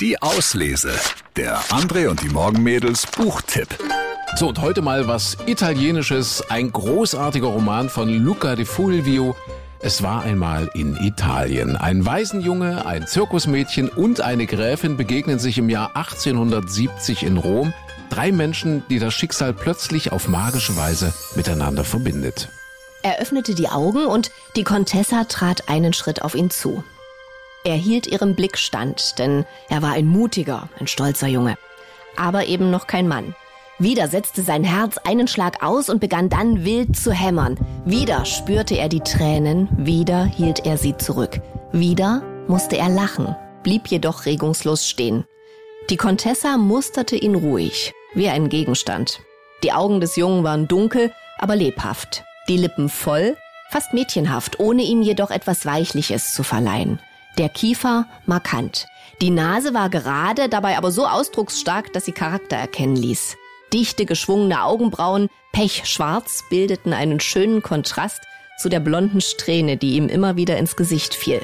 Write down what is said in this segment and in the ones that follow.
Die Auslese. Der André und die Morgenmädels Buchtipp. So, und heute mal was Italienisches. Ein großartiger Roman von Luca de Fulvio. Es war einmal in Italien. Ein Waisenjunge, ein Zirkusmädchen und eine Gräfin begegnen sich im Jahr 1870 in Rom. Drei Menschen, die das Schicksal plötzlich auf magische Weise miteinander verbindet. Er öffnete die Augen und die Contessa trat einen Schritt auf ihn zu. Er hielt ihrem Blick stand, denn er war ein mutiger, ein stolzer Junge. Aber eben noch kein Mann. Wieder setzte sein Herz einen Schlag aus und begann dann wild zu hämmern. Wieder spürte er die Tränen, wieder hielt er sie zurück. Wieder musste er lachen, blieb jedoch regungslos stehen. Die Contessa musterte ihn ruhig, wie ein Gegenstand. Die Augen des Jungen waren dunkel, aber lebhaft. Die Lippen voll, fast mädchenhaft, ohne ihm jedoch etwas Weichliches zu verleihen. Der Kiefer markant. Die Nase war gerade, dabei aber so ausdrucksstark, dass sie Charakter erkennen ließ. Dichte, geschwungene Augenbrauen, pechschwarz, bildeten einen schönen Kontrast zu der blonden Strähne, die ihm immer wieder ins Gesicht fiel.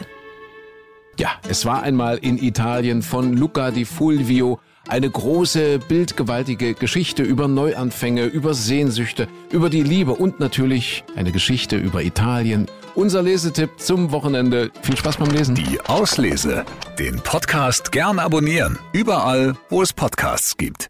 Ja, es war einmal in Italien von Luca di Fulvio eine große, bildgewaltige Geschichte über Neuanfänge, über Sehnsüchte, über die Liebe und natürlich eine Geschichte über Italien. Unser Lesetipp zum Wochenende. Viel Spaß beim Lesen. Die Auslese. Den Podcast gern abonnieren. Überall, wo es Podcasts gibt.